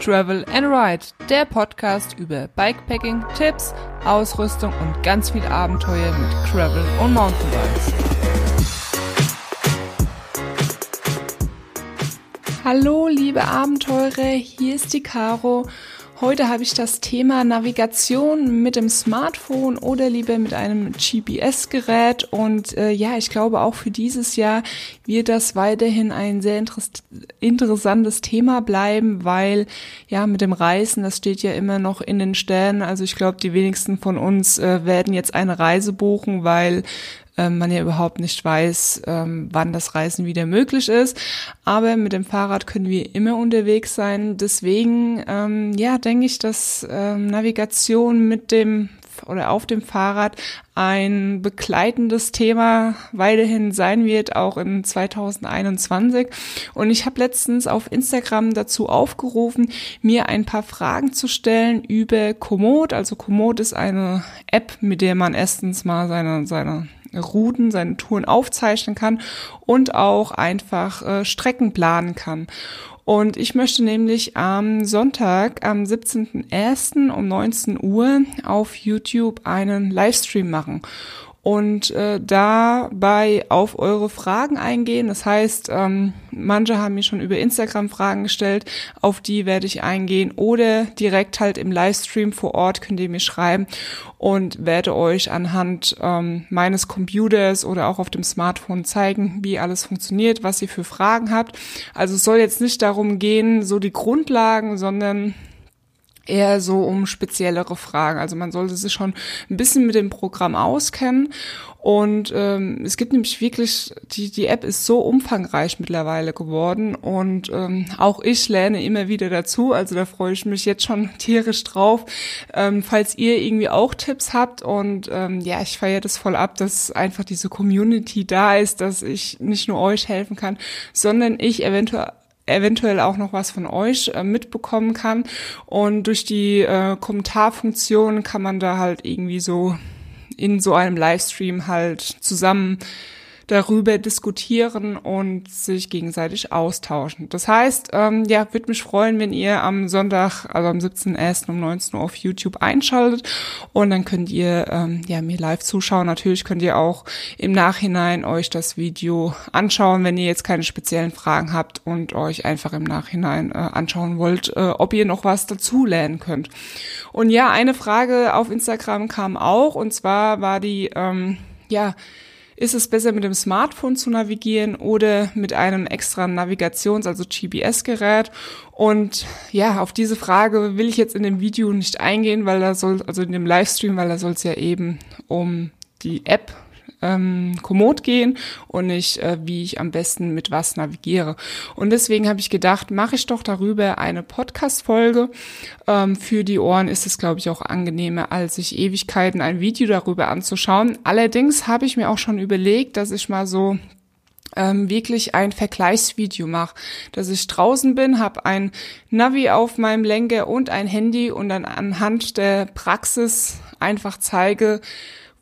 Travel and Ride, der Podcast über Bikepacking, Tipps, Ausrüstung und ganz viel Abenteuer mit Travel und Mountainbikes. Hallo liebe Abenteurer, hier ist die Caro Heute habe ich das Thema Navigation mit dem Smartphone oder lieber mit einem GPS-Gerät. Und äh, ja, ich glaube auch für dieses Jahr wird das weiterhin ein sehr interessantes Thema bleiben, weil ja mit dem Reisen, das steht ja immer noch in den Sternen. Also ich glaube, die wenigsten von uns äh, werden jetzt eine Reise buchen, weil ähm, man ja überhaupt nicht weiß, ähm, wann das Reisen wieder möglich ist. Aber mit dem Fahrrad können wir immer unterwegs sein. Deswegen, ähm, ja, denke ich, dass Navigation mit dem oder auf dem Fahrrad ein begleitendes Thema weiterhin sein wird, auch in 2021. Und ich habe letztens auf Instagram dazu aufgerufen, mir ein paar Fragen zu stellen über Komoot. Also Komoot ist eine App, mit der man erstens mal seine, seine Routen, seine Touren aufzeichnen kann und auch einfach äh, Strecken planen kann. Und ich möchte nämlich am Sonntag, am 17.01. um 19 Uhr auf YouTube einen Livestream machen und äh, dabei auf eure Fragen eingehen. Das heißt, ähm, manche haben mir schon über Instagram Fragen gestellt, auf die werde ich eingehen oder direkt halt im Livestream vor Ort könnt ihr mir schreiben und werde euch anhand ähm, meines Computers oder auch auf dem Smartphone zeigen, wie alles funktioniert, was ihr für Fragen habt. Also es soll jetzt nicht darum gehen, so die Grundlagen, sondern eher so um speziellere Fragen. Also man sollte sich schon ein bisschen mit dem Programm auskennen. Und ähm, es gibt nämlich wirklich, die, die App ist so umfangreich mittlerweile geworden und ähm, auch ich lerne immer wieder dazu. Also da freue ich mich jetzt schon tierisch drauf. Ähm, falls ihr irgendwie auch Tipps habt und ähm, ja, ich feiere das voll ab, dass einfach diese Community da ist, dass ich nicht nur euch helfen kann, sondern ich eventuell eventuell auch noch was von euch äh, mitbekommen kann. Und durch die äh, Kommentarfunktion kann man da halt irgendwie so in so einem Livestream halt zusammen darüber diskutieren und sich gegenseitig austauschen. Das heißt, ähm, ja, würde mich freuen, wenn ihr am Sonntag, also am 17.01. um 19 Uhr auf YouTube einschaltet und dann könnt ihr ähm, ja mir live zuschauen. Natürlich könnt ihr auch im Nachhinein euch das Video anschauen, wenn ihr jetzt keine speziellen Fragen habt und euch einfach im Nachhinein äh, anschauen wollt, äh, ob ihr noch was dazu lernen könnt. Und ja, eine Frage auf Instagram kam auch und zwar war die ähm, ja ist es besser mit dem Smartphone zu navigieren oder mit einem extra Navigations-, also GPS-Gerät? Und ja, auf diese Frage will ich jetzt in dem Video nicht eingehen, weil da soll, also in dem Livestream, weil da soll es ja eben um die App ähm, Komoot gehen und nicht, äh, wie ich am besten mit was navigiere. Und deswegen habe ich gedacht, mache ich doch darüber eine Podcast-Folge. Ähm, für die Ohren ist es, glaube ich, auch angenehmer, als sich Ewigkeiten ein Video darüber anzuschauen. Allerdings habe ich mir auch schon überlegt, dass ich mal so ähm, wirklich ein Vergleichsvideo mache, dass ich draußen bin, habe ein Navi auf meinem Lenker und ein Handy und dann anhand der Praxis einfach zeige,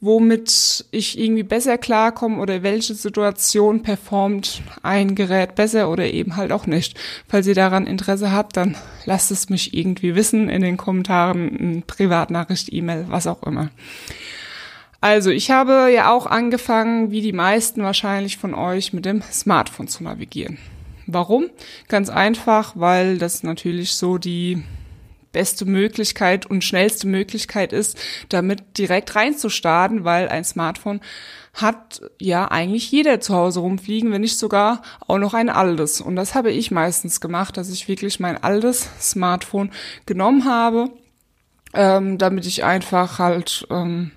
womit ich irgendwie besser klarkomme oder welche Situation performt ein Gerät besser oder eben halt auch nicht. Falls ihr daran Interesse habt, dann lasst es mich irgendwie wissen in den Kommentaren, Privatnachricht, E-Mail, was auch immer. Also, ich habe ja auch angefangen, wie die meisten wahrscheinlich von euch, mit dem Smartphone zu navigieren. Warum? Ganz einfach, weil das natürlich so die beste Möglichkeit und schnellste Möglichkeit ist, damit direkt reinzustarten, weil ein Smartphone hat ja eigentlich jeder zu Hause rumfliegen, wenn nicht sogar auch noch ein altes. Und das habe ich meistens gemacht, dass ich wirklich mein altes Smartphone genommen habe, ähm, damit ich einfach halt ähm,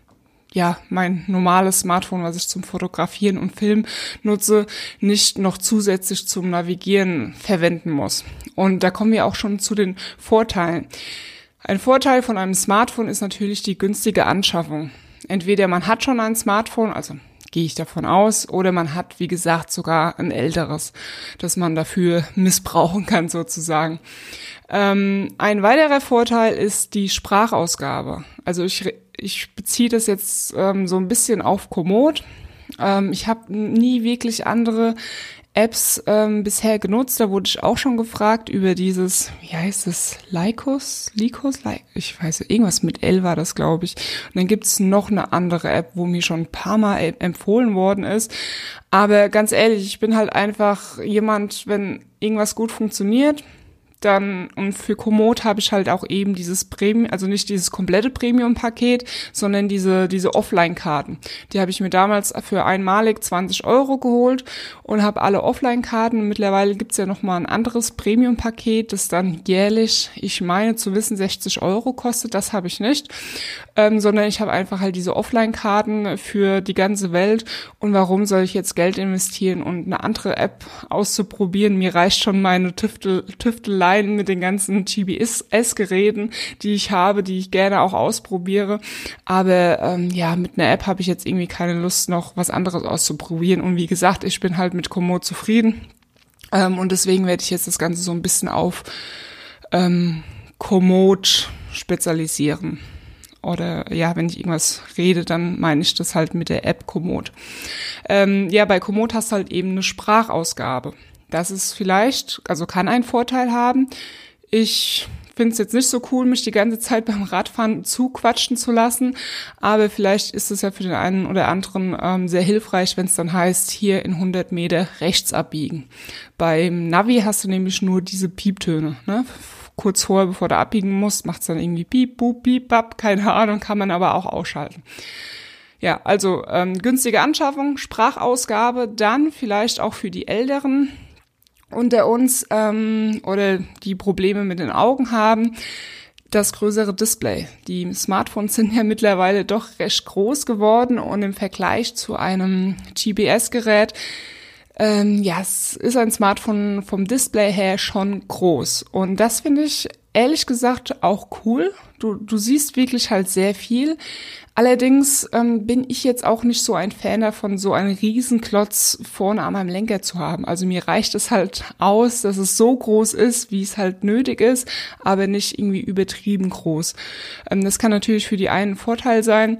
ja, mein normales Smartphone, was ich zum Fotografieren und Filmen nutze, nicht noch zusätzlich zum Navigieren verwenden muss. Und da kommen wir auch schon zu den Vorteilen. Ein Vorteil von einem Smartphone ist natürlich die günstige Anschaffung. Entweder man hat schon ein Smartphone, also gehe ich davon aus, oder man hat, wie gesagt, sogar ein älteres, das man dafür missbrauchen kann sozusagen. Ähm, ein weiterer Vorteil ist die Sprachausgabe. Also ich ich beziehe das jetzt ähm, so ein bisschen auf Komoot. Ähm, ich habe nie wirklich andere Apps ähm, bisher genutzt. Da wurde ich auch schon gefragt über dieses, wie heißt es, Lycos? Lycos? Ich weiß, irgendwas mit L war das, glaube ich. Und dann gibt's noch eine andere App, wo mir schon ein paar Mal empfohlen worden ist. Aber ganz ehrlich, ich bin halt einfach jemand, wenn irgendwas gut funktioniert, dann, und für Komoot habe ich halt auch eben dieses Premium, also nicht dieses komplette Premium-Paket, sondern diese, diese Offline-Karten. Die habe ich mir damals für einmalig 20 Euro geholt und habe alle Offline-Karten. Mittlerweile gibt's ja nochmal ein anderes Premium-Paket, das dann jährlich, ich meine zu wissen, 60 Euro kostet. Das habe ich nicht, ähm, sondern ich habe einfach halt diese Offline-Karten für die ganze Welt. Und warum soll ich jetzt Geld investieren und eine andere App auszuprobieren? Mir reicht schon meine Tüftel, Tüftelei allein mit den ganzen GBS-Geräten, die ich habe, die ich gerne auch ausprobiere. Aber ähm, ja, mit einer App habe ich jetzt irgendwie keine Lust, noch was anderes auszuprobieren. Und wie gesagt, ich bin halt mit Komoot zufrieden. Ähm, und deswegen werde ich jetzt das Ganze so ein bisschen auf ähm, Komoot spezialisieren. Oder ja, wenn ich irgendwas rede, dann meine ich das halt mit der App Komoot. Ähm, ja, bei Komoot hast du halt eben eine Sprachausgabe. Das ist vielleicht, also kann einen Vorteil haben. Ich finde es jetzt nicht so cool, mich die ganze Zeit beim Radfahren zuquatschen zu lassen, aber vielleicht ist es ja für den einen oder anderen ähm, sehr hilfreich, wenn es dann heißt, hier in 100 Meter rechts abbiegen. Beim Navi hast du nämlich nur diese Pieptöne. Ne? Kurz vorher, bevor du abbiegen musst, macht es dann irgendwie Piep, Boop, Piep, Bap, keine Ahnung, kann man aber auch ausschalten. Ja, also ähm, günstige Anschaffung, Sprachausgabe, dann vielleicht auch für die Älteren unter uns ähm, oder die Probleme mit den Augen haben, das größere Display. Die Smartphones sind ja mittlerweile doch recht groß geworden und im Vergleich zu einem GPS-Gerät, ähm, ja, es ist ein Smartphone vom Display her schon groß. Und das finde ich ehrlich gesagt auch cool. Du, du siehst wirklich halt sehr viel. Allerdings ähm, bin ich jetzt auch nicht so ein Fan davon, so einen Riesenklotz vorne an meinem Lenker zu haben. Also mir reicht es halt aus, dass es so groß ist, wie es halt nötig ist, aber nicht irgendwie übertrieben groß. Ähm, das kann natürlich für die einen Vorteil sein,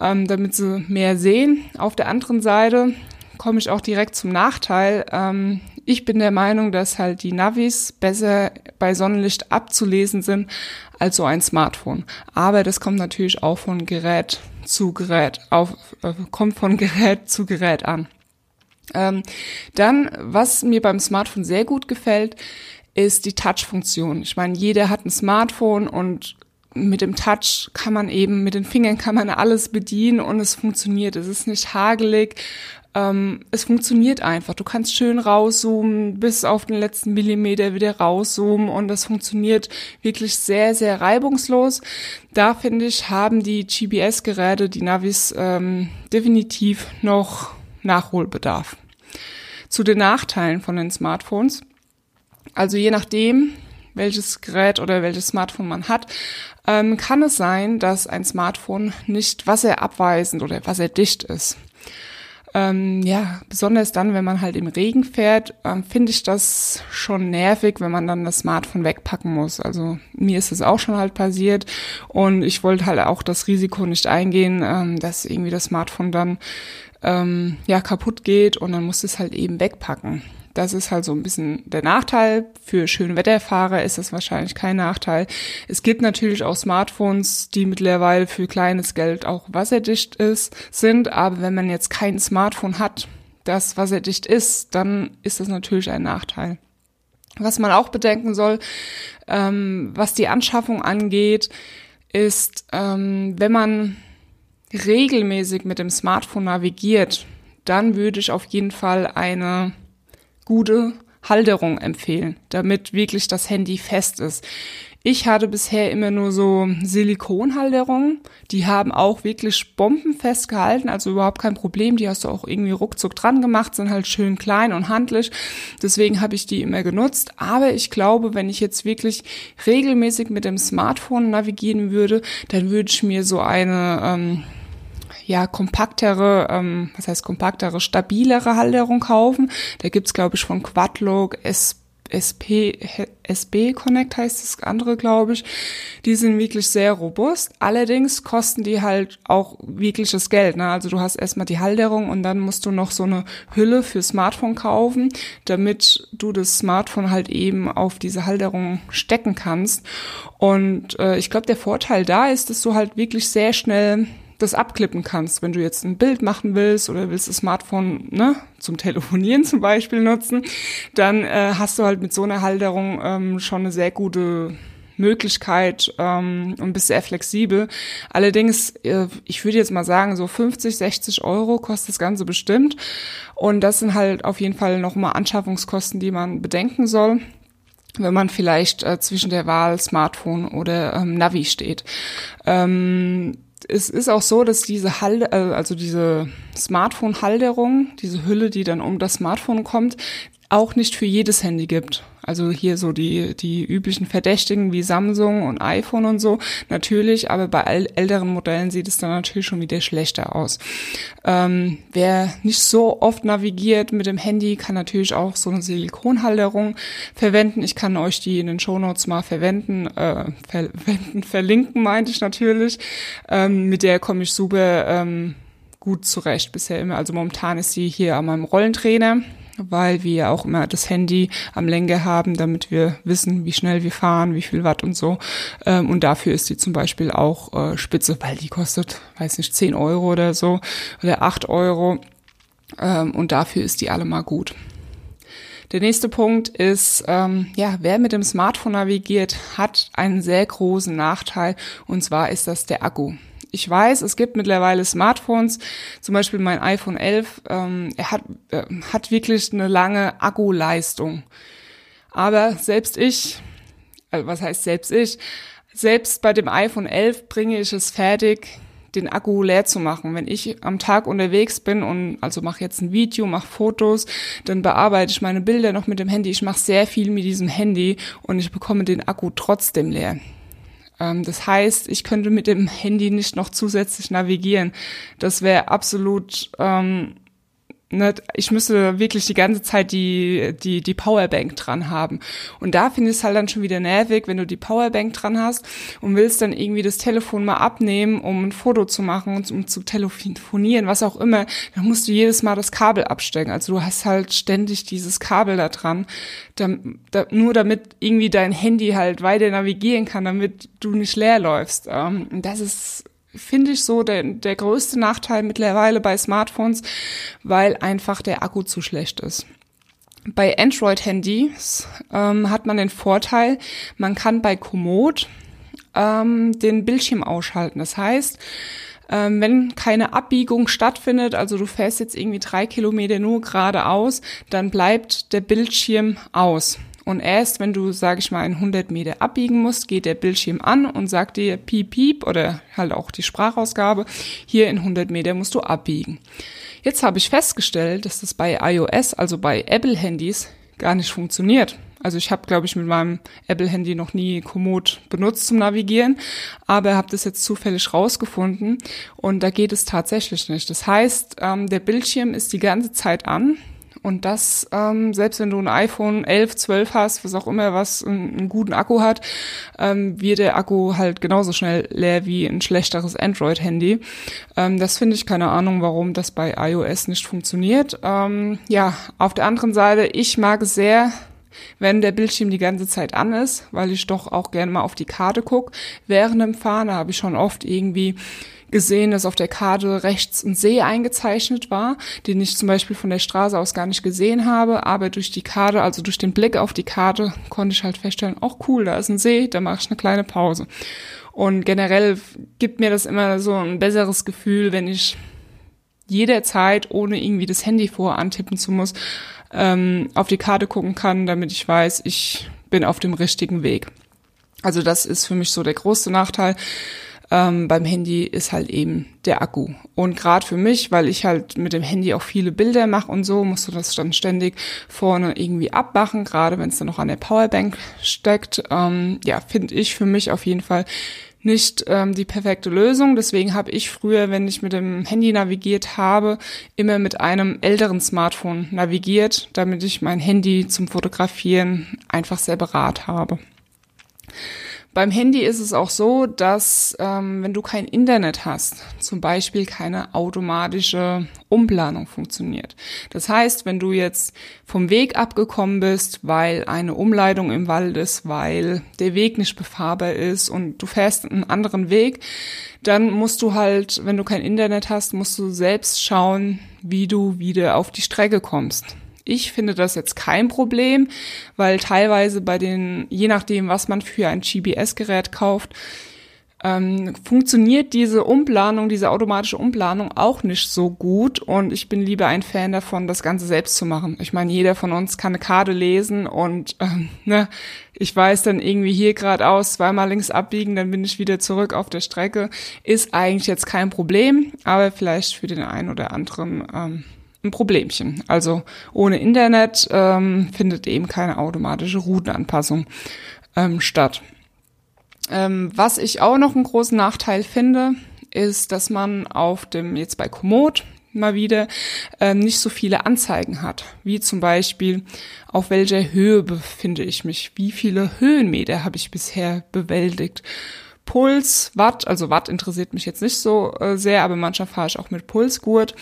ähm, damit sie mehr sehen. Auf der anderen Seite komme ich auch direkt zum Nachteil. Ähm, ich bin der Meinung, dass halt die Navis besser bei Sonnenlicht abzulesen sind als so ein Smartphone. Aber das kommt natürlich auch von Gerät zu Gerät, auf, äh, kommt von Gerät zu Gerät an. Ähm, dann, was mir beim Smartphone sehr gut gefällt, ist die Touch-Funktion. Ich meine, jeder hat ein Smartphone und mit dem Touch kann man eben, mit den Fingern kann man alles bedienen und es funktioniert. Es ist nicht hagelig ähm, es funktioniert einfach. Du kannst schön rauszoomen, bis auf den letzten Millimeter wieder rauszoomen und das funktioniert wirklich sehr, sehr reibungslos. Da finde ich, haben die GPS-Geräte, die Navis, ähm, definitiv noch Nachholbedarf. Zu den Nachteilen von den Smartphones. Also je nachdem, welches Gerät oder welches Smartphone man hat, ähm, kann es sein, dass ein Smartphone nicht wasserabweisend oder wasserdicht ist. Ähm, ja, besonders dann, wenn man halt im Regen fährt, ähm, finde ich das schon nervig, wenn man dann das Smartphone wegpacken muss. Also mir ist es auch schon halt passiert und ich wollte halt auch das Risiko nicht eingehen, ähm, dass irgendwie das Smartphone dann ähm, ja kaputt geht und dann muss es halt eben wegpacken. Das ist halt so ein bisschen der Nachteil. Für Schönwetterfahrer ist das wahrscheinlich kein Nachteil. Es gibt natürlich auch Smartphones, die mittlerweile für kleines Geld auch wasserdicht ist, sind. Aber wenn man jetzt kein Smartphone hat, das wasserdicht ist, dann ist das natürlich ein Nachteil. Was man auch bedenken soll, ähm, was die Anschaffung angeht, ist, ähm, wenn man regelmäßig mit dem Smartphone navigiert, dann würde ich auf jeden Fall eine gute Halterung empfehlen, damit wirklich das Handy fest ist. Ich hatte bisher immer nur so Silikonhalterungen. Die haben auch wirklich bombenfest gehalten, also überhaupt kein Problem. Die hast du auch irgendwie ruckzuck dran gemacht, sind halt schön klein und handlich. Deswegen habe ich die immer genutzt. Aber ich glaube, wenn ich jetzt wirklich regelmäßig mit dem Smartphone navigieren würde, dann würde ich mir so eine ähm, ja kompaktere, ähm, was heißt kompaktere, stabilere Halterung kaufen. Da gibt's glaube ich von Quadlock, S SP, SB Connect heißt das andere, glaube ich. Die sind wirklich sehr robust. Allerdings kosten die halt auch wirkliches Geld. Ne? Also du hast erstmal die Halterung und dann musst du noch so eine Hülle für Smartphone kaufen, damit du das Smartphone halt eben auf diese Halterung stecken kannst. Und äh, ich glaube, der Vorteil da ist, dass du halt wirklich sehr schnell das abklippen kannst. Wenn du jetzt ein Bild machen willst oder willst das Smartphone ne, zum Telefonieren zum Beispiel nutzen, dann äh, hast du halt mit so einer Halterung ähm, schon eine sehr gute Möglichkeit ähm, und bist sehr flexibel. Allerdings, äh, ich würde jetzt mal sagen, so 50, 60 Euro kostet das Ganze bestimmt. Und das sind halt auf jeden Fall nochmal Anschaffungskosten, die man bedenken soll wenn man vielleicht äh, zwischen der Wahl Smartphone oder ähm, Navi steht. Ähm, es ist auch so, dass diese Halde, äh, also diese Smartphone-Halterung, diese Hülle, die dann um das Smartphone kommt, auch nicht für jedes Handy gibt. Also hier so die, die üblichen Verdächtigen wie Samsung und iPhone und so, natürlich, aber bei älteren Modellen sieht es dann natürlich schon wieder schlechter aus. Ähm, wer nicht so oft navigiert mit dem Handy, kann natürlich auch so eine Silikonhalterung verwenden. Ich kann euch die in den Shownotes mal verwenden, äh, verwenden, verlinken, meinte ich natürlich. Ähm, mit der komme ich super ähm, gut zurecht bisher immer. Also momentan ist sie hier an meinem Rollentrainer weil wir auch immer das Handy am Lenker haben, damit wir wissen, wie schnell wir fahren, wie viel Watt und so. Ähm, und dafür ist die zum Beispiel auch äh, spitze, weil die kostet, weiß nicht, 10 Euro oder so oder 8 Euro. Ähm, und dafür ist die allemal gut. Der nächste Punkt ist, ähm, ja, wer mit dem Smartphone navigiert, hat einen sehr großen Nachteil und zwar ist das der Akku ich weiß, es gibt mittlerweile Smartphones, zum Beispiel mein iPhone 11, ähm, er hat, äh, hat wirklich eine lange Akkuleistung. Aber selbst ich, also was heißt selbst ich, selbst bei dem iPhone 11 bringe ich es fertig, den Akku leer zu machen. Wenn ich am Tag unterwegs bin und also mache jetzt ein Video, mache Fotos, dann bearbeite ich meine Bilder noch mit dem Handy. Ich mache sehr viel mit diesem Handy und ich bekomme den Akku trotzdem leer. Ähm, das heißt, ich könnte mit dem Handy nicht noch zusätzlich navigieren. Das wäre absolut ähm, Ne, ich müsste wirklich die ganze Zeit die, die, die Powerbank dran haben. Und da finde ich es halt dann schon wieder nervig, wenn du die Powerbank dran hast und willst dann irgendwie das Telefon mal abnehmen, um ein Foto zu machen und um zu telefonieren, was auch immer, dann musst du jedes Mal das Kabel abstecken. Also du hast halt ständig dieses Kabel da dran, da, da, nur damit irgendwie dein Handy halt weiter navigieren kann, damit du nicht leer läufst. Ähm, das ist finde ich so der, der größte Nachteil mittlerweile bei Smartphones, weil einfach der Akku zu schlecht ist. Bei Android-Handys ähm, hat man den Vorteil, man kann bei Komoot ähm, den Bildschirm ausschalten. Das heißt, ähm, wenn keine Abbiegung stattfindet, also du fährst jetzt irgendwie drei Kilometer nur geradeaus, dann bleibt der Bildschirm aus. Und erst wenn du, sag ich mal, in 100 Meter abbiegen musst, geht der Bildschirm an und sagt dir piep piep oder halt auch die Sprachausgabe, hier in 100 Meter musst du abbiegen. Jetzt habe ich festgestellt, dass das bei iOS, also bei Apple-Handys, gar nicht funktioniert. Also ich habe, glaube ich, mit meinem Apple-Handy noch nie Komoot benutzt zum Navigieren, aber habe das jetzt zufällig rausgefunden und da geht es tatsächlich nicht. Das heißt, ähm, der Bildschirm ist die ganze Zeit an, und das, ähm, selbst wenn du ein iPhone 11, 12 hast, was auch immer, was einen, einen guten Akku hat, ähm, wird der Akku halt genauso schnell leer wie ein schlechteres Android-Handy. Ähm, das finde ich keine Ahnung, warum das bei iOS nicht funktioniert. Ähm, ja, auf der anderen Seite, ich mag es sehr, wenn der Bildschirm die ganze Zeit an ist, weil ich doch auch gerne mal auf die Karte gucke. Während dem Fahren habe ich schon oft irgendwie gesehen, dass auf der Karte rechts ein See eingezeichnet war, den ich zum Beispiel von der Straße aus gar nicht gesehen habe, aber durch die Karte, also durch den Blick auf die Karte, konnte ich halt feststellen, auch cool, da ist ein See, da mache ich eine kleine Pause. Und generell gibt mir das immer so ein besseres Gefühl, wenn ich jederzeit, ohne irgendwie das Handy vor antippen zu muss, ähm, auf die Karte gucken kann, damit ich weiß, ich bin auf dem richtigen Weg. Also das ist für mich so der große Nachteil ähm, beim Handy ist halt eben der Akku. Und gerade für mich, weil ich halt mit dem Handy auch viele Bilder mache und so, musst du das dann ständig vorne irgendwie abmachen, gerade wenn es dann noch an der Powerbank steckt. Ähm, ja, finde ich für mich auf jeden Fall nicht ähm, die perfekte Lösung. Deswegen habe ich früher, wenn ich mit dem Handy navigiert habe, immer mit einem älteren Smartphone navigiert, damit ich mein Handy zum Fotografieren einfach separat habe. Beim Handy ist es auch so, dass ähm, wenn du kein Internet hast, zum Beispiel keine automatische Umplanung funktioniert. Das heißt, wenn du jetzt vom Weg abgekommen bist, weil eine Umleitung im Wald ist, weil der Weg nicht befahrbar ist und du fährst einen anderen Weg, dann musst du halt, wenn du kein Internet hast, musst du selbst schauen, wie du wieder auf die Strecke kommst. Ich finde das jetzt kein Problem, weil teilweise bei den, je nachdem, was man für ein GBS-Gerät kauft, ähm, funktioniert diese Umplanung, diese automatische Umplanung auch nicht so gut und ich bin lieber ein Fan davon, das Ganze selbst zu machen. Ich meine, jeder von uns kann eine Karte lesen und ähm, ne, ich weiß dann irgendwie hier geradeaus, zweimal links abbiegen, dann bin ich wieder zurück auf der Strecke. Ist eigentlich jetzt kein Problem, aber vielleicht für den einen oder anderen ähm, ein Problemchen. Also ohne Internet ähm, findet eben keine automatische Routenanpassung ähm, statt. Ähm, was ich auch noch einen großen Nachteil finde, ist, dass man auf dem, jetzt bei Komoot mal wieder, ähm, nicht so viele Anzeigen hat. Wie zum Beispiel, auf welcher Höhe befinde ich mich? Wie viele Höhenmeter habe ich bisher bewältigt? Puls, Watt, also Watt interessiert mich jetzt nicht so äh, sehr, aber manchmal fahre ich auch mit Pulsgurt.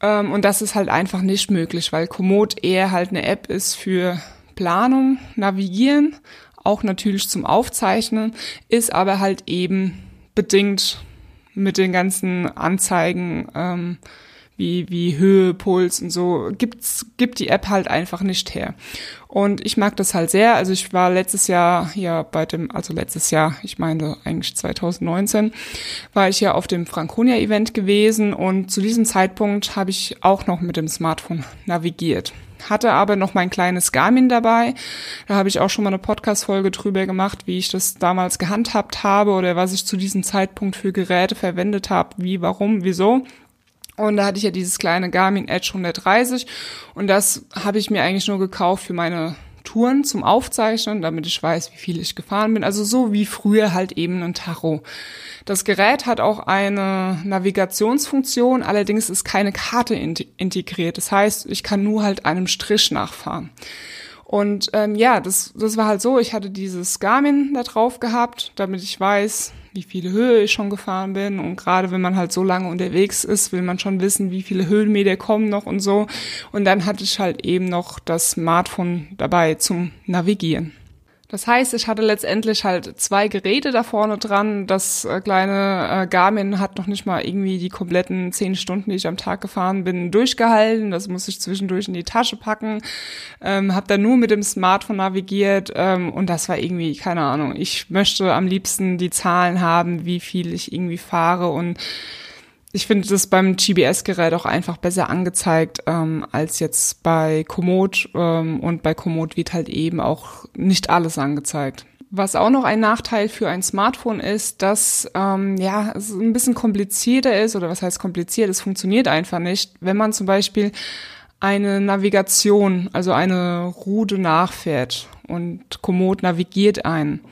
Ähm, und das ist halt einfach nicht möglich, weil Komoot eher halt eine App ist für Planung, Navigieren, auch natürlich zum Aufzeichnen, ist aber halt eben bedingt mit den ganzen Anzeigen ähm, wie, wie Höhe, Puls und so, gibt's, gibt die App halt einfach nicht her. Und ich mag das halt sehr. Also ich war letztes Jahr ja bei dem, also letztes Jahr, ich meine eigentlich 2019, war ich ja auf dem Franconia-Event gewesen und zu diesem Zeitpunkt habe ich auch noch mit dem Smartphone navigiert hatte aber noch mein kleines Garmin dabei. Da habe ich auch schon mal eine Podcast-Folge drüber gemacht, wie ich das damals gehandhabt habe oder was ich zu diesem Zeitpunkt für Geräte verwendet habe, wie, warum, wieso. Und da hatte ich ja dieses kleine Garmin Edge 130 und das habe ich mir eigentlich nur gekauft für meine Touren zum Aufzeichnen, damit ich weiß, wie viel ich gefahren bin. Also so wie früher halt eben ein Tacho. Das Gerät hat auch eine Navigationsfunktion, allerdings ist keine Karte integriert. Das heißt, ich kann nur halt einem Strich nachfahren. Und ähm, ja, das, das war halt so, ich hatte dieses Garmin da drauf gehabt, damit ich weiß, wie viele Höhe ich schon gefahren bin. Und gerade wenn man halt so lange unterwegs ist, will man schon wissen, wie viele Höhenmeter kommen noch und so. Und dann hatte ich halt eben noch das Smartphone dabei zum Navigieren. Das heißt, ich hatte letztendlich halt zwei Geräte da vorne dran. Das äh, kleine äh, Garmin hat noch nicht mal irgendwie die kompletten zehn Stunden, die ich am Tag gefahren bin, durchgehalten. Das muss ich zwischendurch in die Tasche packen. Ähm, hab dann nur mit dem Smartphone navigiert ähm, und das war irgendwie, keine Ahnung. Ich möchte am liebsten die Zahlen haben, wie viel ich irgendwie fahre und ich finde das beim GBS-Gerät auch einfach besser angezeigt ähm, als jetzt bei Komoot. Ähm, und bei Komoot wird halt eben auch nicht alles angezeigt. Was auch noch ein Nachteil für ein Smartphone ist, dass ähm, ja es ein bisschen komplizierter ist oder was heißt kompliziert? Es funktioniert einfach nicht, wenn man zum Beispiel eine Navigation, also eine Route nachfährt und Komoot navigiert ein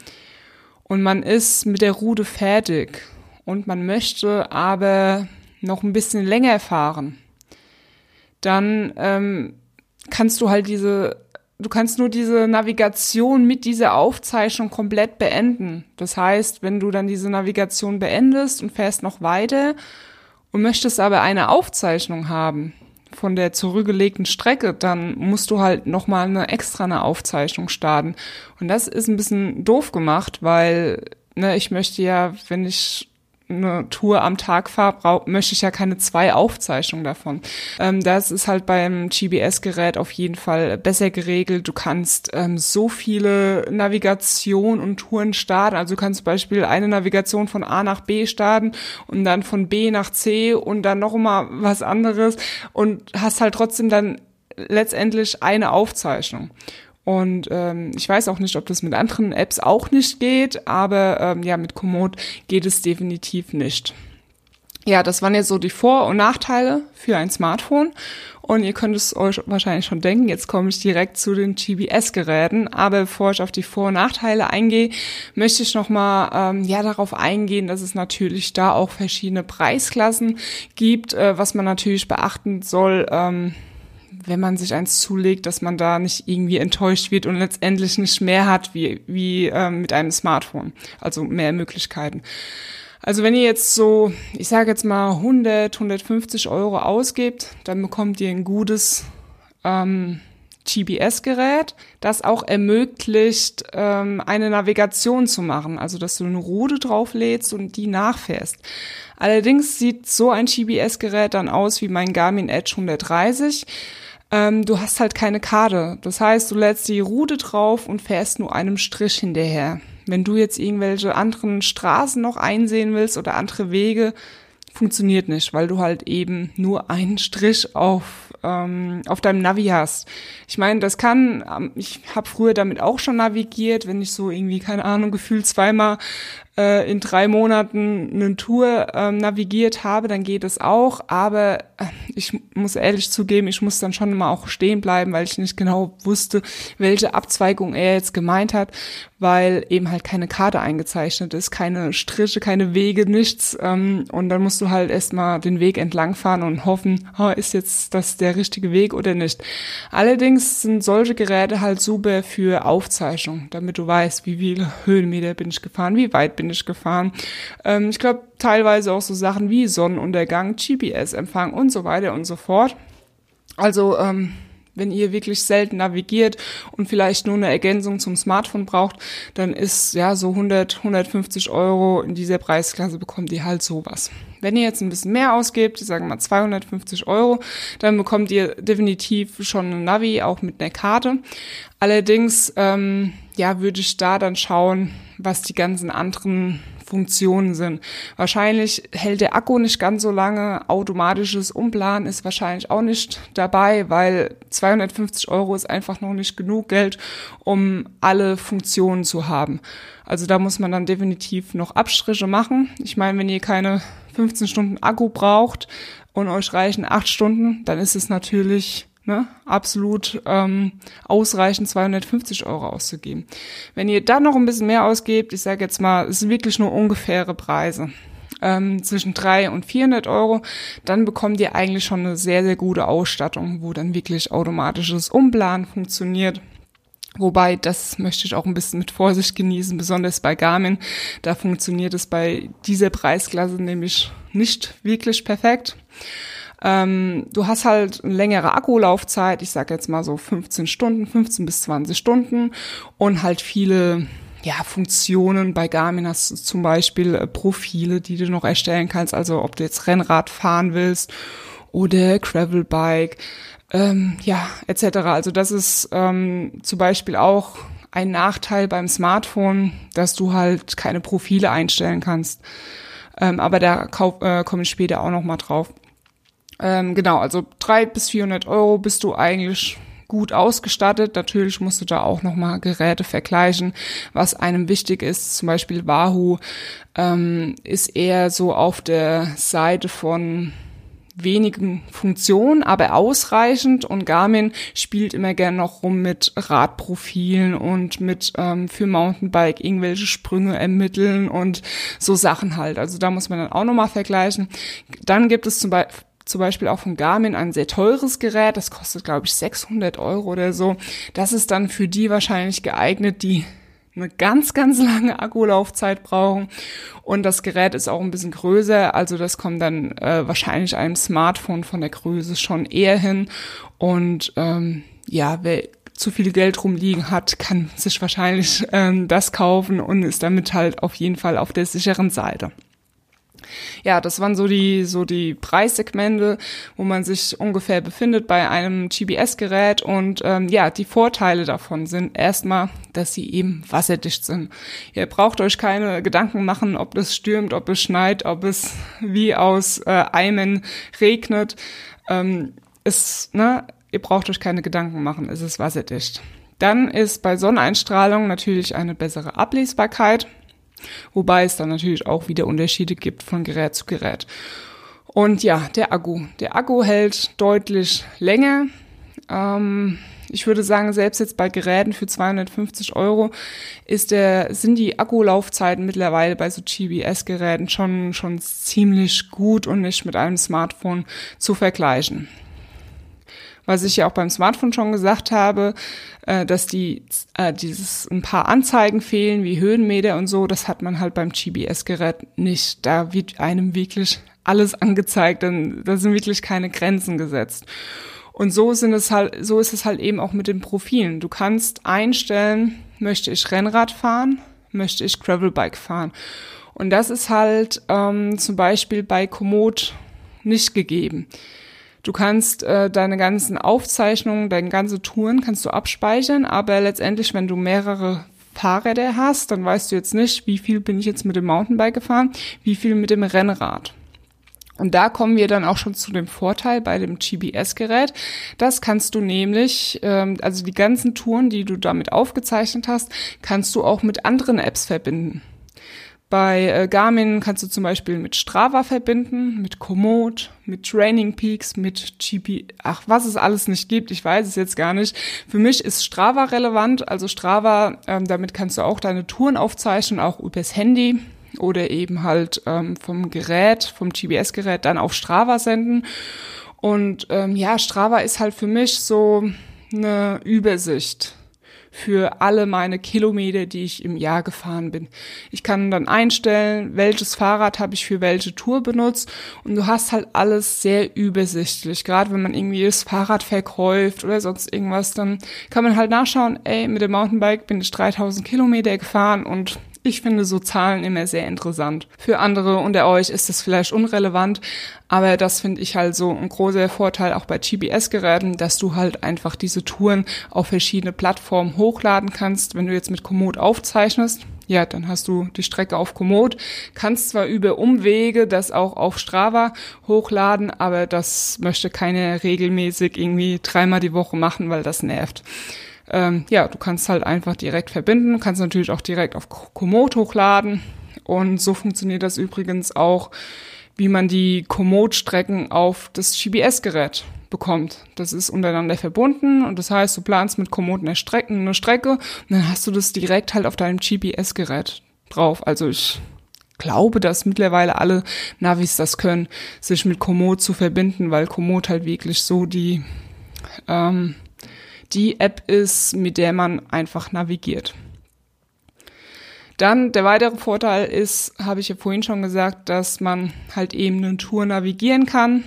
und man ist mit der Route fertig und man möchte aber noch ein bisschen länger fahren, dann ähm, kannst du halt diese, du kannst nur diese Navigation mit dieser Aufzeichnung komplett beenden. Das heißt, wenn du dann diese Navigation beendest und fährst noch weiter und möchtest aber eine Aufzeichnung haben von der zurückgelegten Strecke, dann musst du halt noch mal eine extra eine Aufzeichnung starten. Und das ist ein bisschen doof gemacht, weil ne, ich möchte ja, wenn ich eine Tour am Tag fahre, möchte ich ja keine zwei Aufzeichnungen davon. Ähm, das ist halt beim GBS-Gerät auf jeden Fall besser geregelt. Du kannst ähm, so viele Navigation und Touren starten. Also du kannst zum Beispiel eine Navigation von A nach B starten und dann von B nach C und dann noch mal was anderes und hast halt trotzdem dann letztendlich eine Aufzeichnung. Und ähm, ich weiß auch nicht, ob das mit anderen Apps auch nicht geht, aber ähm, ja, mit Komoot geht es definitiv nicht. Ja, das waren jetzt so die Vor- und Nachteile für ein Smartphone. Und ihr könnt es euch wahrscheinlich schon denken, jetzt komme ich direkt zu den GPS-Geräten. Aber bevor ich auf die Vor- und Nachteile eingehe, möchte ich nochmal ähm, ja, darauf eingehen, dass es natürlich da auch verschiedene Preisklassen gibt, äh, was man natürlich beachten soll. Ähm, wenn man sich eins zulegt, dass man da nicht irgendwie enttäuscht wird und letztendlich nicht mehr hat wie, wie ähm, mit einem Smartphone. Also mehr Möglichkeiten. Also wenn ihr jetzt so, ich sage jetzt mal 100, 150 Euro ausgebt, dann bekommt ihr ein gutes ähm, GPS-Gerät, das auch ermöglicht, ähm, eine Navigation zu machen, also dass du eine Route drauflädst und die nachfährst. Allerdings sieht so ein GPS-Gerät dann aus wie mein Garmin Edge 130. Ähm, du hast halt keine Karte. Das heißt, du lädst die Route drauf und fährst nur einem Strich hinterher. Wenn du jetzt irgendwelche anderen Straßen noch einsehen willst oder andere Wege, funktioniert nicht, weil du halt eben nur einen Strich auf, ähm, auf deinem Navi hast. Ich meine, das kann, ähm, ich habe früher damit auch schon navigiert, wenn ich so irgendwie, keine Ahnung, gefühlt zweimal äh, in drei Monaten eine Tour ähm, navigiert habe, dann geht es auch. Aber äh, ich muss ehrlich zugeben, ich muss dann schon immer auch stehen bleiben, weil ich nicht genau wusste, welche Abzweigung er jetzt gemeint hat, weil eben halt keine Karte eingezeichnet ist, keine Striche, keine Wege, nichts. Ähm, und dann musst du halt erstmal den Weg entlangfahren und hoffen, oh, ist jetzt das der richtige Weg oder nicht. Allerdings sind solche Geräte halt super für Aufzeichnung, damit du weißt, wie viele Höhenmeter bin ich gefahren, wie weit bin ich gefahren. Ähm, ich glaube, teilweise auch so Sachen wie Sonnenuntergang, GPS-Empfang und so weiter und so fort. Also, ähm, wenn ihr wirklich selten navigiert und vielleicht nur eine Ergänzung zum Smartphone braucht, dann ist ja so 100, 150 Euro in dieser Preisklasse bekommt ihr halt sowas. Wenn ihr jetzt ein bisschen mehr ausgebt, ich sage mal 250 Euro, dann bekommt ihr definitiv schon ein Navi, auch mit einer Karte. Allerdings, ähm, ja, würde ich da dann schauen, was die ganzen anderen Funktionen sind. Wahrscheinlich hält der Akku nicht ganz so lange. Automatisches Umplanen ist wahrscheinlich auch nicht dabei, weil 250 Euro ist einfach noch nicht genug Geld, um alle Funktionen zu haben. Also da muss man dann definitiv noch Abstriche machen. Ich meine, wenn ihr keine 15 Stunden Akku braucht und euch reichen 8 Stunden, dann ist es natürlich ne, absolut ähm, ausreichend, 250 Euro auszugeben. Wenn ihr dann noch ein bisschen mehr ausgebt, ich sage jetzt mal, es sind wirklich nur ungefähre Preise, ähm, zwischen 300 und 400 Euro, dann bekommt ihr eigentlich schon eine sehr, sehr gute Ausstattung, wo dann wirklich automatisches Umplanen funktioniert. Wobei, das möchte ich auch ein bisschen mit Vorsicht genießen, besonders bei Garmin. Da funktioniert es bei dieser Preisklasse nämlich nicht wirklich perfekt. Ähm, du hast halt längere Akkulaufzeit, ich sage jetzt mal so 15 Stunden, 15 bis 20 Stunden und halt viele ja, Funktionen. Bei Garmin hast du zum Beispiel äh, Profile, die du noch erstellen kannst, also ob du jetzt Rennrad fahren willst oder Gravelbike, ähm, ja, etc. Also das ist ähm, zum Beispiel auch ein Nachteil beim Smartphone, dass du halt keine Profile einstellen kannst. Ähm, aber da äh, komme ich später auch noch mal drauf. Ähm, genau, also drei bis 400 Euro bist du eigentlich gut ausgestattet. Natürlich musst du da auch nochmal Geräte vergleichen, was einem wichtig ist. Zum Beispiel Wahoo ähm, ist eher so auf der Seite von wenigen Funktionen, aber ausreichend und Garmin spielt immer gern noch rum mit Radprofilen und mit ähm, für Mountainbike irgendwelche Sprünge ermitteln und so Sachen halt. Also da muss man dann auch nochmal vergleichen. Dann gibt es zum Beispiel zum Beispiel auch von Garmin ein sehr teures Gerät. Das kostet, glaube ich, 600 Euro oder so. Das ist dann für die wahrscheinlich geeignet, die eine ganz, ganz lange Akkulaufzeit brauchen. Und das Gerät ist auch ein bisschen größer, also das kommt dann äh, wahrscheinlich einem Smartphone von der Größe schon eher hin. Und ähm, ja, wer zu viel Geld rumliegen hat, kann sich wahrscheinlich ähm, das kaufen und ist damit halt auf jeden Fall auf der sicheren Seite. Ja, das waren so die, so die Preissegmente, wo man sich ungefähr befindet bei einem GPS-Gerät. Und ähm, ja, die Vorteile davon sind erstmal, dass sie eben wasserdicht sind. Ihr braucht euch keine Gedanken machen, ob es stürmt, ob es schneit, ob es wie aus äh, Eimen regnet. Ähm, es, ne, ihr braucht euch keine Gedanken machen, es ist wasserdicht. Dann ist bei Sonneneinstrahlung natürlich eine bessere Ablesbarkeit. Wobei es dann natürlich auch wieder Unterschiede gibt von Gerät zu Gerät. Und ja, der Akku. Der Akku hält deutlich länger. Ähm, ich würde sagen, selbst jetzt bei Geräten für 250 Euro ist der, sind die Akkulaufzeiten mittlerweile bei so GBS-Geräten schon, schon ziemlich gut und nicht mit einem Smartphone zu vergleichen. Was ich ja auch beim Smartphone schon gesagt habe, äh, dass die äh, dieses ein paar Anzeigen fehlen, wie Höhenmeter und so, das hat man halt beim GBS-Gerät nicht. Da wird einem wirklich alles angezeigt, dann da sind wirklich keine Grenzen gesetzt. Und so sind es halt, so ist es halt eben auch mit den Profilen. Du kannst einstellen, möchte ich Rennrad fahren, möchte ich Gravelbike fahren. Und das ist halt ähm, zum Beispiel bei Komoot nicht gegeben. Du kannst äh, deine ganzen Aufzeichnungen, deine ganze Touren kannst du abspeichern, aber letztendlich, wenn du mehrere Fahrräder hast, dann weißt du jetzt nicht, wie viel bin ich jetzt mit dem Mountainbike gefahren, wie viel mit dem Rennrad. Und da kommen wir dann auch schon zu dem Vorteil bei dem GPS-Gerät. Das kannst du nämlich, ähm, also die ganzen Touren, die du damit aufgezeichnet hast, kannst du auch mit anderen Apps verbinden. Bei äh, Garmin kannst du zum Beispiel mit Strava verbinden, mit Komoot, mit Training Peaks, mit GP, ach, was es alles nicht gibt, ich weiß es jetzt gar nicht. Für mich ist Strava relevant, also Strava, ähm, damit kannst du auch deine Touren aufzeichnen, auch übers Handy oder eben halt ähm, vom Gerät, vom GPS-Gerät dann auf Strava senden. Und ähm, ja, Strava ist halt für mich so eine Übersicht für alle meine Kilometer, die ich im Jahr gefahren bin. Ich kann dann einstellen, welches Fahrrad habe ich für welche Tour benutzt und du hast halt alles sehr übersichtlich. Gerade wenn man irgendwie das Fahrrad verkäuft oder sonst irgendwas, dann kann man halt nachschauen, ey, mit dem Mountainbike bin ich 3000 Kilometer gefahren und ich finde so Zahlen immer sehr interessant. Für andere unter euch ist das vielleicht unrelevant, aber das finde ich halt so ein großer Vorteil auch bei GPS-Geräten, dass du halt einfach diese Touren auf verschiedene Plattformen hochladen kannst. Wenn du jetzt mit Komoot aufzeichnest, ja, dann hast du die Strecke auf Komoot, kannst zwar über Umwege das auch auf Strava hochladen, aber das möchte keiner regelmäßig irgendwie dreimal die Woche machen, weil das nervt ähm, ja, du kannst halt einfach direkt verbinden, kannst natürlich auch direkt auf Komoot hochladen und so funktioniert das übrigens auch, wie man die Komoot-Strecken auf das GPS-Gerät bekommt. Das ist untereinander verbunden und das heißt, du planst mit Komoot eine Strecke, eine Strecke und dann hast du das direkt halt auf deinem GPS-Gerät drauf. Also ich glaube, dass mittlerweile alle Navis das können, sich mit Komoot zu verbinden, weil Komoot halt wirklich so die ähm, die App ist, mit der man einfach navigiert. Dann der weitere Vorteil ist, habe ich ja vorhin schon gesagt, dass man halt eben eine Tour navigieren kann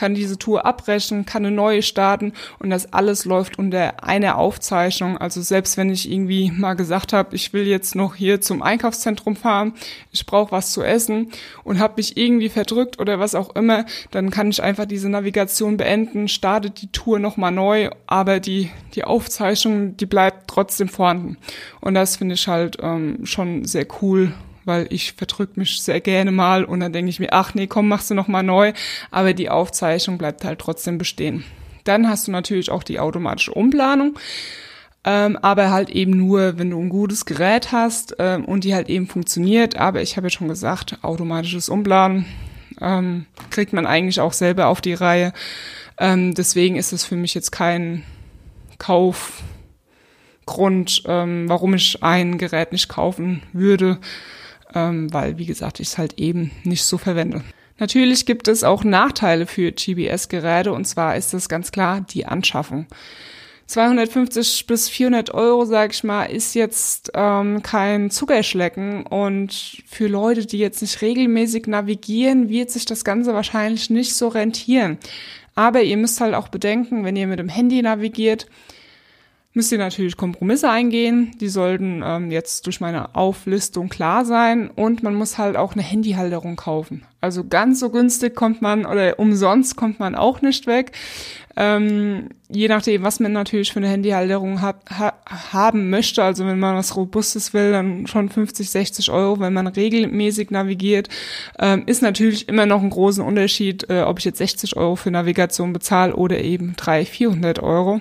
kann diese Tour abbrechen, kann eine neue starten und das alles läuft unter einer Aufzeichnung. Also selbst wenn ich irgendwie mal gesagt habe, ich will jetzt noch hier zum Einkaufszentrum fahren, ich brauche was zu essen und habe mich irgendwie verdrückt oder was auch immer, dann kann ich einfach diese Navigation beenden, startet die Tour nochmal neu, aber die, die Aufzeichnung, die bleibt trotzdem vorhanden. Und das finde ich halt ähm, schon sehr cool weil ich verdrück mich sehr gerne mal und dann denke ich mir, ach nee, komm, machst du noch mal neu, aber die Aufzeichnung bleibt halt trotzdem bestehen. Dann hast du natürlich auch die automatische Umplanung. Ähm, aber halt eben nur, wenn du ein gutes Gerät hast ähm, und die halt eben funktioniert. Aber ich habe ja schon gesagt, automatisches Umplanen ähm, kriegt man eigentlich auch selber auf die Reihe. Ähm, deswegen ist es für mich jetzt kein Kaufgrund, ähm, warum ich ein Gerät nicht kaufen würde ähm, weil, wie gesagt, ich es halt eben nicht so verwende. Natürlich gibt es auch Nachteile für GPS-Geräte und zwar ist das ganz klar die Anschaffung. 250 bis 400 Euro, sag ich mal, ist jetzt ähm, kein Zuckerschlecken und für Leute, die jetzt nicht regelmäßig navigieren, wird sich das Ganze wahrscheinlich nicht so rentieren. Aber ihr müsst halt auch bedenken, wenn ihr mit dem Handy navigiert, müsst ihr natürlich Kompromisse eingehen. Die sollten ähm, jetzt durch meine Auflistung klar sein. Und man muss halt auch eine Handyhalterung kaufen. Also ganz so günstig kommt man oder umsonst kommt man auch nicht weg. Ähm, je nachdem, was man natürlich für eine Handyhalterung hab, ha, haben möchte. Also wenn man was Robustes will, dann schon 50, 60 Euro. Wenn man regelmäßig navigiert, ähm, ist natürlich immer noch ein großen Unterschied, äh, ob ich jetzt 60 Euro für Navigation bezahle oder eben 300, 400 Euro.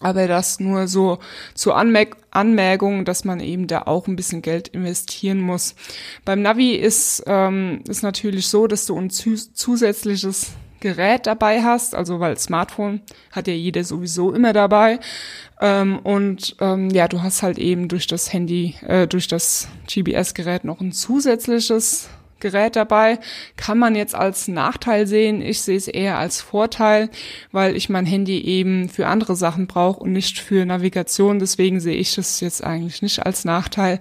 Aber das nur so zur Anmerk Anmerkung, dass man eben da auch ein bisschen Geld investieren muss. Beim Navi ist ähm, ist natürlich so, dass du ein zusätzliches Gerät dabei hast, also weil Smartphone hat ja jeder sowieso immer dabei. Ähm, und ähm, ja, du hast halt eben durch das Handy, äh, durch das GBS-Gerät noch ein zusätzliches Gerät dabei. Kann man jetzt als Nachteil sehen. Ich sehe es eher als Vorteil, weil ich mein Handy eben für andere Sachen brauche und nicht für Navigation. Deswegen sehe ich es jetzt eigentlich nicht als Nachteil.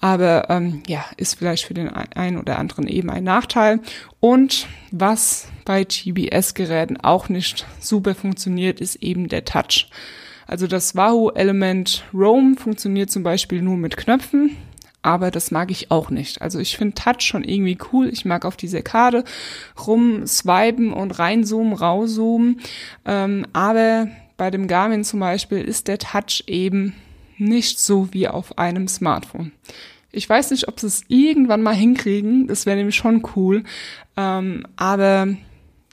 Aber ähm, ja, ist vielleicht für den einen oder anderen eben ein Nachteil. Und was bei GBS-Geräten auch nicht super funktioniert, ist eben der Touch. Also das Wahoo-Element Roam funktioniert zum Beispiel nur mit Knöpfen aber das mag ich auch nicht. Also ich finde Touch schon irgendwie cool. Ich mag auf diese Karte rumswipen und reinzoomen, rauszoomen. Ähm, aber bei dem Garmin zum Beispiel ist der Touch eben nicht so wie auf einem Smartphone. Ich weiß nicht, ob sie es irgendwann mal hinkriegen. Das wäre nämlich schon cool. Ähm, aber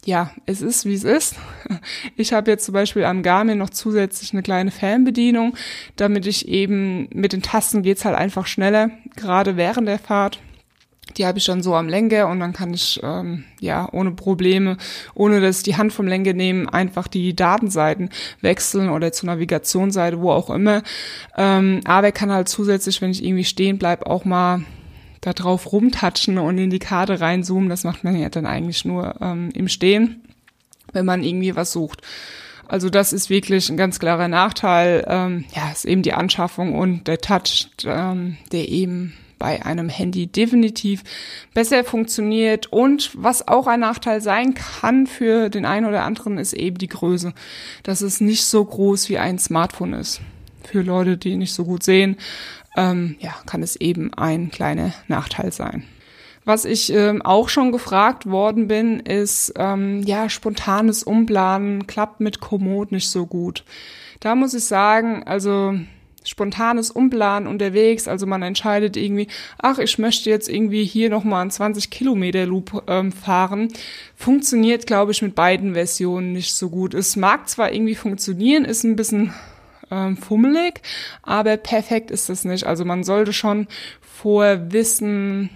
ja, es ist, wie es ist. Ich habe jetzt zum Beispiel am Garmin noch zusätzlich eine kleine Fernbedienung, damit ich eben mit den Tasten geht's halt einfach schneller, gerade während der Fahrt. Die habe ich dann so am Lenker und dann kann ich ähm, ja ohne Probleme, ohne dass ich die Hand vom Lenker nehmen, einfach die Datenseiten wechseln oder zur Navigationsseite, wo auch immer. Ähm, aber ich kann halt zusätzlich, wenn ich irgendwie stehen bleib, auch mal da drauf rumtatschen und in die Karte reinzoomen. Das macht man ja dann eigentlich nur ähm, im Stehen, wenn man irgendwie was sucht. Also das ist wirklich ein ganz klarer Nachteil. Ähm, ja, ist eben die Anschaffung und der Touch, ähm, der eben bei einem Handy definitiv besser funktioniert. Und was auch ein Nachteil sein kann für den einen oder anderen, ist eben die Größe. Dass es nicht so groß wie ein Smartphone ist. Für Leute, die nicht so gut sehen ähm, ja, kann es eben ein kleiner Nachteil sein. Was ich ähm, auch schon gefragt worden bin, ist, ähm, ja, spontanes Umplanen klappt mit Komoot nicht so gut. Da muss ich sagen, also spontanes Umplanen unterwegs, also man entscheidet irgendwie, ach, ich möchte jetzt irgendwie hier nochmal einen 20 Kilometer Loop ähm, fahren, funktioniert, glaube ich, mit beiden Versionen nicht so gut. Es mag zwar irgendwie funktionieren, ist ein bisschen ähm, fummelig, aber perfekt ist es nicht. Also man sollte schon vorher wissen,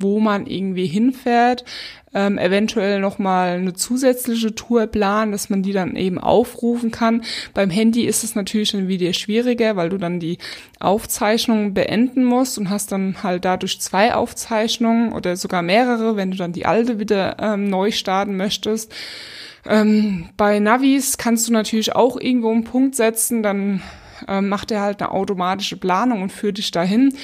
wo man irgendwie hinfährt, ähm, eventuell nochmal eine zusätzliche Tour planen, dass man die dann eben aufrufen kann. Beim Handy ist es natürlich dann wieder schwieriger, weil du dann die Aufzeichnung beenden musst und hast dann halt dadurch zwei Aufzeichnungen oder sogar mehrere, wenn du dann die alte wieder ähm, neu starten möchtest. Ähm, bei Navis kannst du natürlich auch irgendwo einen Punkt setzen, dann ähm, macht er halt eine automatische Planung und führt dich dahin.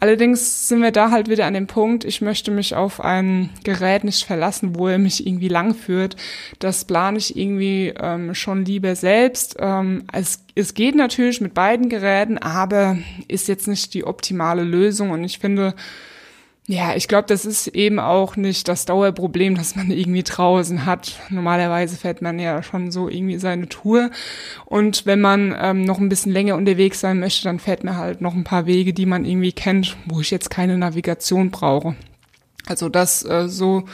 Allerdings sind wir da halt wieder an dem Punkt, ich möchte mich auf ein Gerät nicht verlassen, wo er mich irgendwie lang führt. Das plane ich irgendwie ähm, schon lieber selbst. Ähm, es, es geht natürlich mit beiden Geräten, aber ist jetzt nicht die optimale Lösung und ich finde, ja, ich glaube, das ist eben auch nicht das Dauerproblem, dass man irgendwie draußen hat. Normalerweise fährt man ja schon so irgendwie seine Tour. Und wenn man ähm, noch ein bisschen länger unterwegs sein möchte, dann fährt man halt noch ein paar Wege, die man irgendwie kennt, wo ich jetzt keine Navigation brauche. Also das äh, so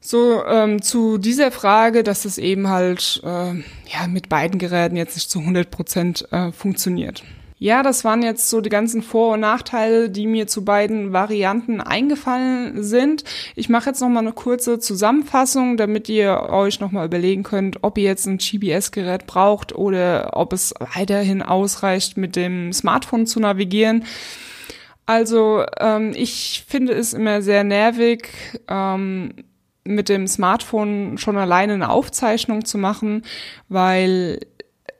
so ähm, zu dieser Frage, dass es eben halt äh, ja mit beiden Geräten jetzt nicht zu 100 Prozent äh, funktioniert. Ja, das waren jetzt so die ganzen Vor- und Nachteile, die mir zu beiden Varianten eingefallen sind. Ich mache jetzt noch mal eine kurze Zusammenfassung, damit ihr euch noch mal überlegen könnt, ob ihr jetzt ein GPS-Gerät braucht oder ob es weiterhin ausreicht, mit dem Smartphone zu navigieren. Also ähm, ich finde es immer sehr nervig. Ähm, mit dem Smartphone schon alleine eine Aufzeichnung zu machen, weil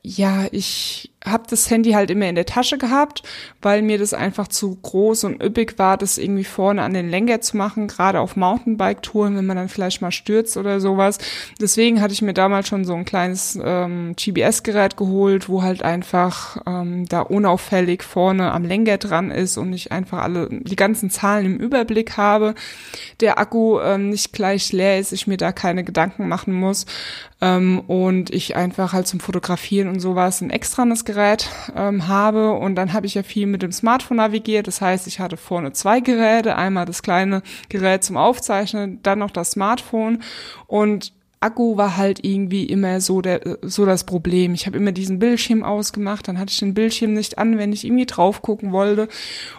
ja, ich habe das Handy halt immer in der Tasche gehabt, weil mir das einfach zu groß und üppig war, das irgendwie vorne an den Lenker zu machen, gerade auf Mountainbike-Touren, wenn man dann vielleicht mal stürzt oder sowas. Deswegen hatte ich mir damals schon so ein kleines ähm, GPS-Gerät geholt, wo halt einfach ähm, da unauffällig vorne am Lenker dran ist und ich einfach alle die ganzen Zahlen im Überblick habe. Der Akku ähm, nicht gleich leer ist, ich mir da keine Gedanken machen muss ähm, und ich einfach halt zum Fotografieren und sowas ein extranes Gerät ähm, habe und dann habe ich ja viel mit dem Smartphone navigiert. Das heißt, ich hatte vorne zwei Geräte, einmal das kleine Gerät zum Aufzeichnen, dann noch das Smartphone und Akku war halt irgendwie immer so der so das Problem. Ich habe immer diesen Bildschirm ausgemacht, dann hatte ich den Bildschirm nicht an, wenn ich irgendwie drauf gucken wollte.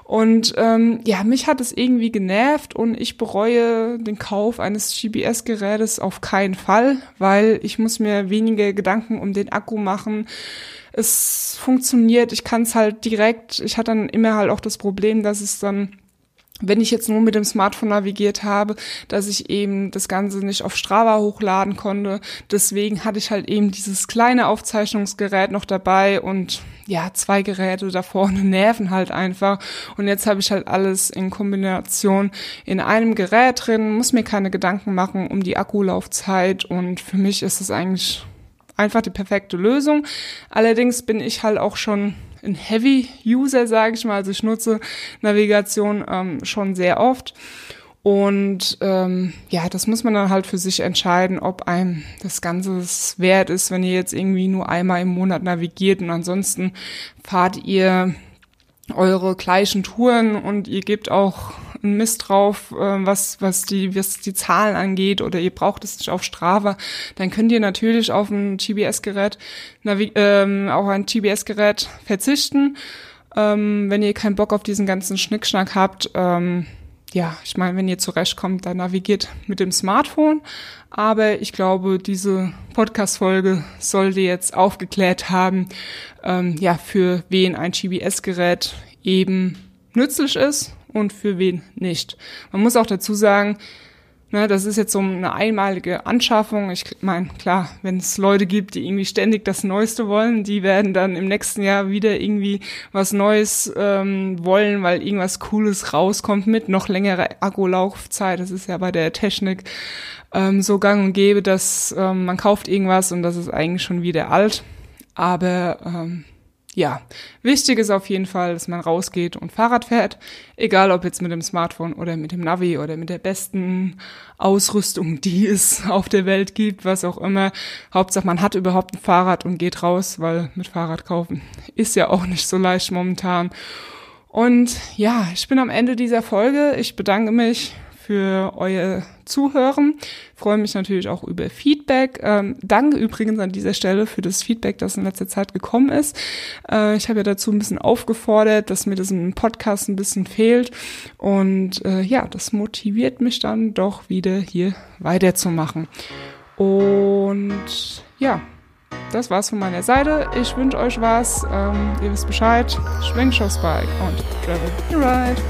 Und ähm, ja, mich hat es irgendwie genervt und ich bereue den Kauf eines GPS-Gerätes auf keinen Fall, weil ich muss mir weniger Gedanken um den Akku machen es funktioniert, ich kann es halt direkt, ich hatte dann immer halt auch das Problem, dass es dann wenn ich jetzt nur mit dem Smartphone navigiert habe, dass ich eben das Ganze nicht auf Strava hochladen konnte. Deswegen hatte ich halt eben dieses kleine Aufzeichnungsgerät noch dabei und ja, zwei Geräte da vorne nerven halt einfach. Und jetzt habe ich halt alles in Kombination in einem Gerät drin, muss mir keine Gedanken machen um die Akkulaufzeit und für mich ist es eigentlich einfach die perfekte Lösung. Allerdings bin ich halt auch schon ein Heavy-User, sage ich mal. Also ich nutze Navigation ähm, schon sehr oft. Und ähm, ja, das muss man dann halt für sich entscheiden, ob einem das Ganze wert ist, wenn ihr jetzt irgendwie nur einmal im Monat navigiert und ansonsten fahrt ihr eure gleichen Touren und ihr gebt auch einen Mist drauf, äh, was, was, die, was die Zahlen angeht oder ihr braucht es nicht auf Strava, dann könnt ihr natürlich auf ein GPS-Gerät, ähm, auch ein GPS-Gerät verzichten. Ähm, wenn ihr keinen Bock auf diesen ganzen Schnickschnack habt, ähm, ja, ich meine, wenn ihr zurechtkommt, dann navigiert mit dem Smartphone. Aber ich glaube, diese Podcast-Folge sollte jetzt aufgeklärt haben, ähm, ja, für wen ein GPS-Gerät eben nützlich ist und für wen nicht. Man muss auch dazu sagen, Ne, das ist jetzt so eine einmalige Anschaffung. Ich meine, klar, wenn es Leute gibt, die irgendwie ständig das Neueste wollen, die werden dann im nächsten Jahr wieder irgendwie was Neues ähm, wollen, weil irgendwas Cooles rauskommt mit noch längerer Akkulaufzeit. Das ist ja bei der Technik ähm, so gang und gäbe, dass ähm, man kauft irgendwas und das ist eigentlich schon wieder alt. Aber ähm, ja, wichtig ist auf jeden Fall, dass man rausgeht und Fahrrad fährt, egal ob jetzt mit dem Smartphone oder mit dem Navi oder mit der besten Ausrüstung, die es auf der Welt gibt, was auch immer. Hauptsache, man hat überhaupt ein Fahrrad und geht raus, weil mit Fahrrad kaufen ist ja auch nicht so leicht momentan. Und ja, ich bin am Ende dieser Folge. Ich bedanke mich für euer Zuhören. Freue mich natürlich auch über Feedback. Ähm, danke übrigens an dieser Stelle für das Feedback, das in letzter Zeit gekommen ist. Äh, ich habe ja dazu ein bisschen aufgefordert, dass mir das im Podcast ein bisschen fehlt. Und äh, ja, das motiviert mich dann doch wieder hier weiterzumachen. Und ja, das war's von meiner Seite. Ich wünsche euch was. Ähm, ihr wisst Bescheid. Schwenkt aufs Bike und travel the ride.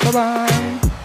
Bye bye.